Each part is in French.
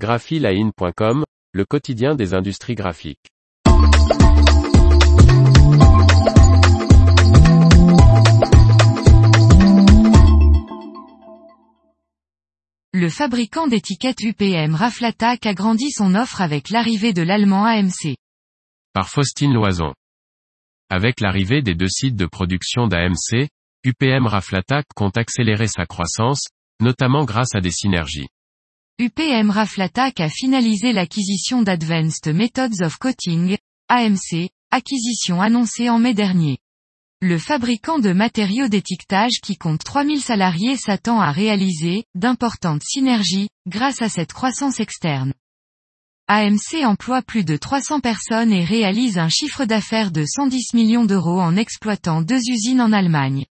graphiline.com, le quotidien des industries graphiques. Le fabricant d'étiquettes UPM Raflatac agrandit son offre avec l'arrivée de l'allemand AMC. Par Faustine Loison. Avec l'arrivée des deux sites de production d'AMC, UPM Raflatac compte accélérer sa croissance, notamment grâce à des synergies. UPM Raflatac a finalisé l'acquisition d'Advanced Methods of Coating, AMC, acquisition annoncée en mai dernier. Le fabricant de matériaux d'étiquetage qui compte 3000 salariés s'attend à réaliser d'importantes synergies grâce à cette croissance externe. AMC emploie plus de 300 personnes et réalise un chiffre d'affaires de 110 millions d'euros en exploitant deux usines en Allemagne.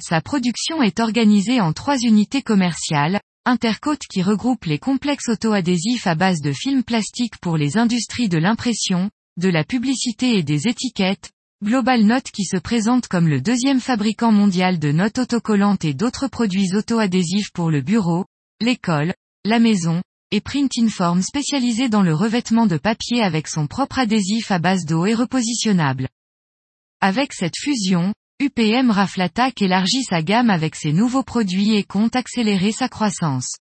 Sa production est organisée en trois unités commerciales, Intercote qui regroupe les complexes auto-adhésifs à base de films plastiques pour les industries de l'impression, de la publicité et des étiquettes, Global Note qui se présente comme le deuxième fabricant mondial de notes autocollantes et d'autres produits auto-adhésifs pour le bureau, l'école, la maison, et Print Inform spécialisé dans le revêtement de papier avec son propre adhésif à base d'eau et repositionnable. Avec cette fusion, UPM Raflatac élargit sa gamme avec ses nouveaux produits et compte accélérer sa croissance.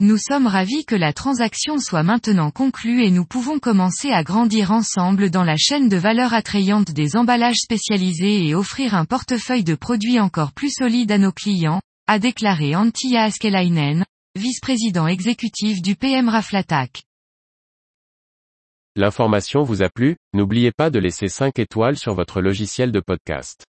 Nous sommes ravis que la transaction soit maintenant conclue et nous pouvons commencer à grandir ensemble dans la chaîne de valeur attrayante des emballages spécialisés et offrir un portefeuille de produits encore plus solide à nos clients, a déclaré Antia Askelainen, vice-président exécutif du PM Raflatac. L'information vous a plu, n'oubliez pas de laisser 5 étoiles sur votre logiciel de podcast.